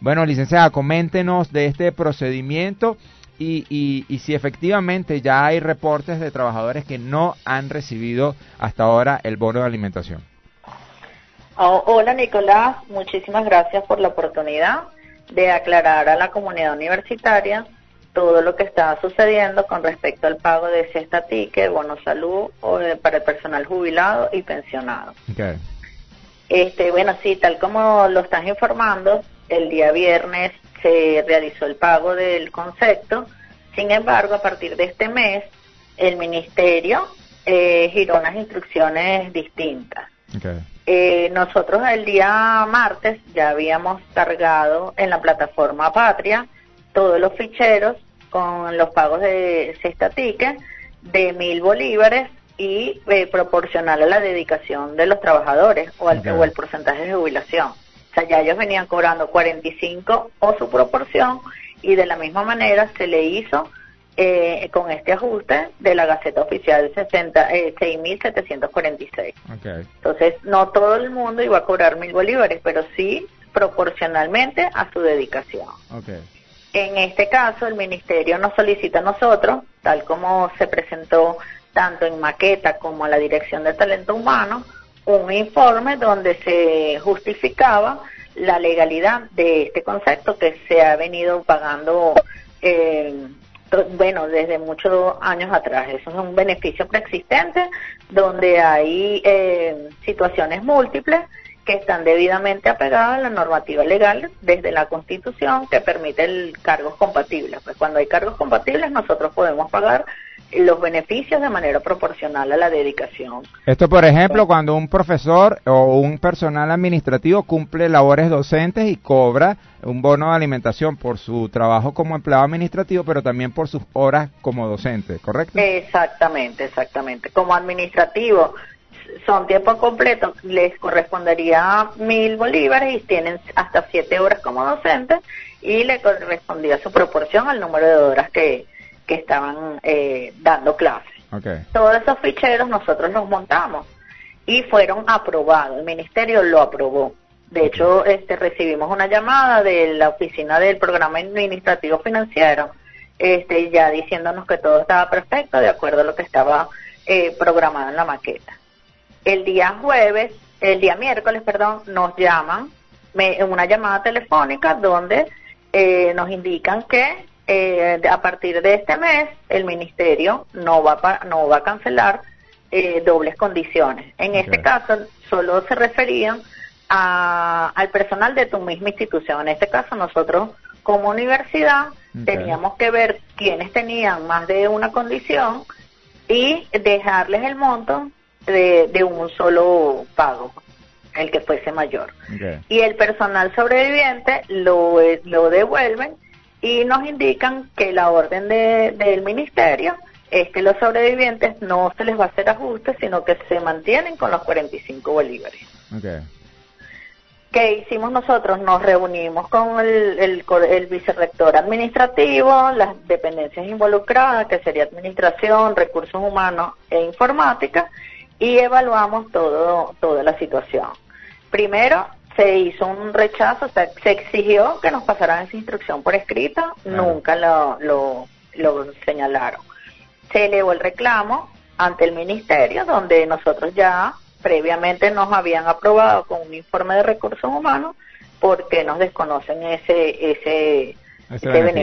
Bueno, licenciada, coméntenos de este procedimiento y, y, y, si efectivamente ya hay reportes de trabajadores que no han recibido hasta ahora el bono de alimentación. Oh, hola Nicolás, muchísimas gracias por la oportunidad de aclarar a la comunidad universitaria todo lo que está sucediendo con respecto al pago de cesta ticket, bono salud o para el personal jubilado y pensionado. Okay. Este, bueno, sí, tal como lo estás informando, el día viernes se realizó el pago del concepto. Sin embargo, a partir de este mes, el ministerio eh, giró unas instrucciones distintas. Okay. Eh, nosotros el día martes ya habíamos cargado en la plataforma Patria todos los ficheros con los pagos de cesta ticket de mil bolívares y eh, proporcional a la dedicación de los trabajadores o, al, Okay. o el porcentaje de jubilación. O sea, ya ellos venían cobrando 45 o su proporción y de la misma manera se le hizo eh, con este ajuste de la Gaceta Oficial 60, eh, 6.746. Okay. Entonces, no todo el mundo iba a cobrar mil bolívares, pero sí proporcionalmente a su dedicación. Okay. En este caso, el ministerio nos solicita a nosotros, tal como se presentó tanto en maqueta como a la Dirección de Talento Humano, un informe donde se justificaba la legalidad de este concepto que se ha venido pagando, eh, bueno, desde muchos años atrás. Eso es un beneficio preexistente donde hay eh, situaciones múltiples que están debidamente apegadas a la normativa legal desde la Constitución que permite el cargos compatibles. Pues cuando hay cargos compatibles nosotros podemos pagar los beneficios de manera proporcional a la dedicación. Esto, por ejemplo, cuando un profesor o un personal administrativo cumple labores docentes y cobra un bono de alimentación por su trabajo como empleado administrativo, pero también por sus horas como docente, ¿correcto? Exactamente, exactamente. Como administrativo son tiempo completo, les correspondería mil bolívares y tienen hasta siete horas como docentes y le correspondía su proporción al número de horas que, que estaban eh, dando clases. Okay. Todos esos ficheros nosotros los montamos y fueron aprobados. El ministerio lo aprobó. De hecho, este, recibimos una llamada de la oficina del programa administrativo financiero, este, ya diciéndonos que todo estaba perfecto de acuerdo a lo que estaba eh, programado en la maqueta. El día jueves, el día miércoles, perdón, nos llaman en una llamada telefónica donde eh, nos indican que eh, a partir de este mes el ministerio no va a, pa- no va a cancelar eh, dobles condiciones. En este caso solo se referían a- al personal de tu misma institución. En este caso nosotros como universidad teníamos que ver quiénes tenían más de una condición y dejarles el monto de, de un solo pago, el que fuese mayor. Okay. Y el personal sobreviviente lo, eh, lo devuelven y nos indican que la orden de- del ministerio es que los sobrevivientes no se les va a hacer ajuste, sino que se mantienen con los 45 bolívares. Okay. ¿Qué hicimos nosotros? Nos reunimos con el, el, el vicerrector administrativo, las dependencias involucradas, que sería administración, recursos humanos e informática, y evaluamos todo, toda la situación. Primero, se hizo un rechazo, se exigió que nos pasaran esa instrucción por escrito, nunca lo, lo, lo señalaron. Se elevó el reclamo ante el ministerio, donde nosotros ya previamente nos habían aprobado con un informe de recursos humanos porque nos desconocen ese ese, Ese ese beneficio